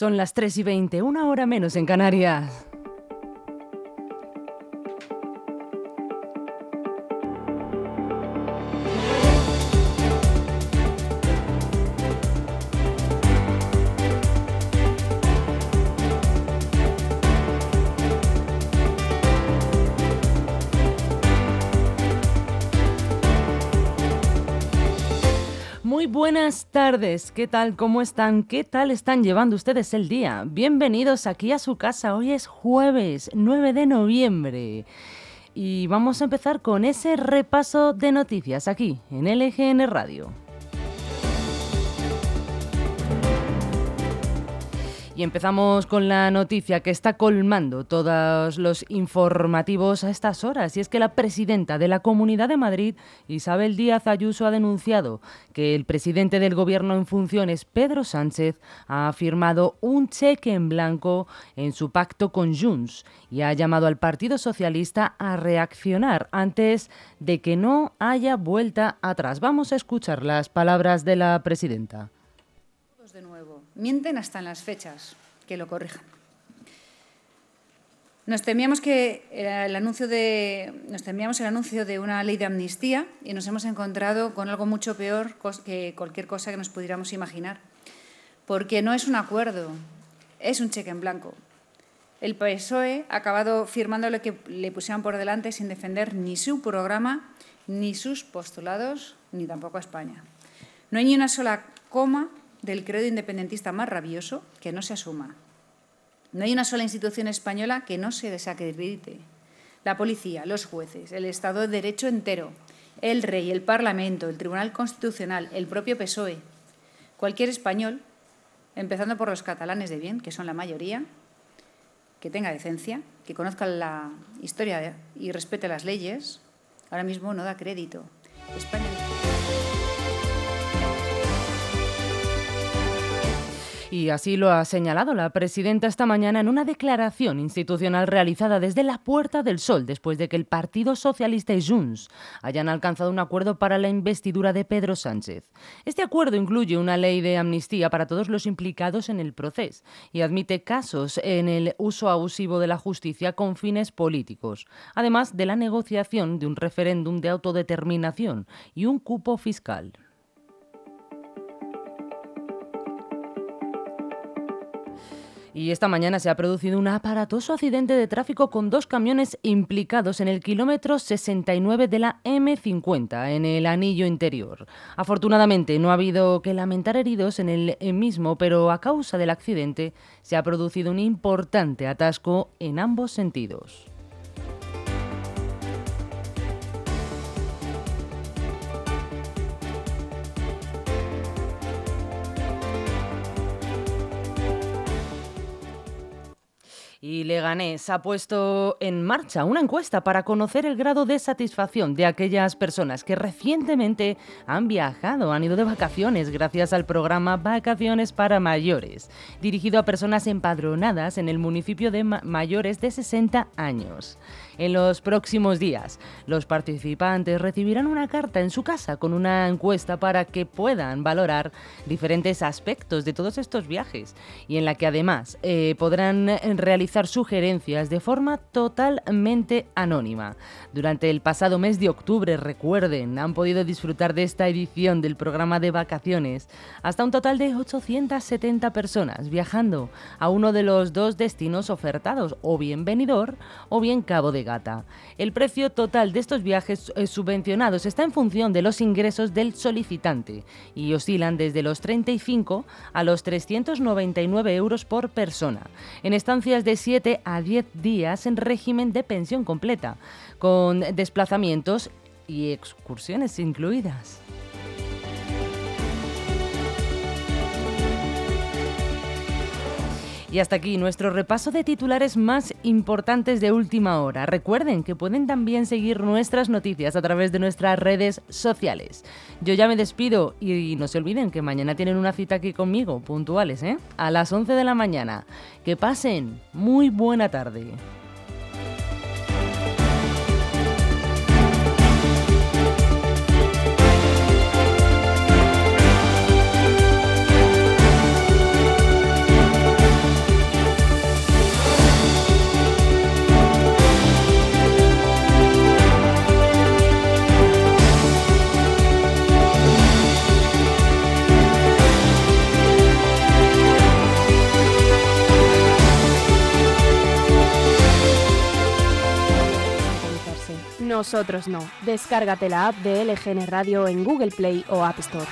Son las 3 y 20, una hora menos en Canarias. Buenas tardes. ¿Qué tal? ¿Cómo están? ¿Qué tal están llevando ustedes el día? Bienvenidos aquí a su casa. Hoy es jueves 9 de noviembre. Y vamos a empezar con ese repaso de noticias aquí en LGN Radio. Y empezamos con la noticia que está colmando todos los informativos a estas horas. Y es que la presidenta de la Comunidad de Madrid, Isabel Díaz Ayuso, ha denunciado que el presidente del Gobierno en funciones, Pedro Sánchez, ha firmado un cheque en blanco en su pacto con Junts y ha llamado al Partido Socialista a reaccionar antes de que no haya vuelta atrás. Vamos a escuchar las palabras de la presidenta mienten hasta en las fechas, que lo corrijan. Nos temíamos que el anuncio de nos temíamos el anuncio de una ley de amnistía y nos hemos encontrado con algo mucho peor que cualquier cosa que nos pudiéramos imaginar, porque no es un acuerdo, es un cheque en blanco. El PSOE ha acabado firmando lo que le pusieron por delante sin defender ni su programa, ni sus postulados, ni tampoco a España. No hay ni una sola coma del credo independentista más rabioso que no se asuma. No hay una sola institución española que no se desacredite. La policía, los jueces, el Estado de Derecho entero, el rey, el Parlamento, el Tribunal Constitucional, el propio PSOE. Cualquier español, empezando por los catalanes de bien, que son la mayoría, que tenga decencia, que conozca la historia y respete las leyes, ahora mismo no da crédito. España Y así lo ha señalado la presidenta esta mañana en una declaración institucional realizada desde la Puerta del Sol, después de que el Partido Socialista y Junts hayan alcanzado un acuerdo para la investidura de Pedro Sánchez. Este acuerdo incluye una ley de amnistía para todos los implicados en el proceso y admite casos en el uso abusivo de la justicia con fines políticos, además de la negociación de un referéndum de autodeterminación y un cupo fiscal. Y esta mañana se ha producido un aparatoso accidente de tráfico con dos camiones implicados en el kilómetro 69 de la M50, en el anillo interior. Afortunadamente no ha habido que lamentar heridos en el mismo, pero a causa del accidente se ha producido un importante atasco en ambos sentidos. Y Leganés ha puesto en marcha una encuesta para conocer el grado de satisfacción de aquellas personas que recientemente han viajado, han ido de vacaciones gracias al programa Vacaciones para Mayores, dirigido a personas empadronadas en el municipio de mayores de 60 años. En los próximos días, los participantes recibirán una carta en su casa con una encuesta para que puedan valorar diferentes aspectos de todos estos viajes y en la que además eh, podrán realizar sugerencias de forma totalmente anónima. Durante el pasado mes de octubre, recuerden, han podido disfrutar de esta edición del programa de vacaciones. Hasta un total de 870 personas viajando a uno de los dos destinos ofertados, o bien Benidorm o bien Cabo de el precio total de estos viajes eh, subvencionados está en función de los ingresos del solicitante y oscilan desde los 35 a los 399 euros por persona, en estancias de 7 a 10 días en régimen de pensión completa, con desplazamientos y excursiones incluidas. Y hasta aquí nuestro repaso de titulares más importantes de última hora. Recuerden que pueden también seguir nuestras noticias a través de nuestras redes sociales. Yo ya me despido y no se olviden que mañana tienen una cita aquí conmigo, puntuales, ¿eh? A las 11 de la mañana. Que pasen muy buena tarde. Nosotros no. Descárgate la app de LGN Radio en Google Play o App Store.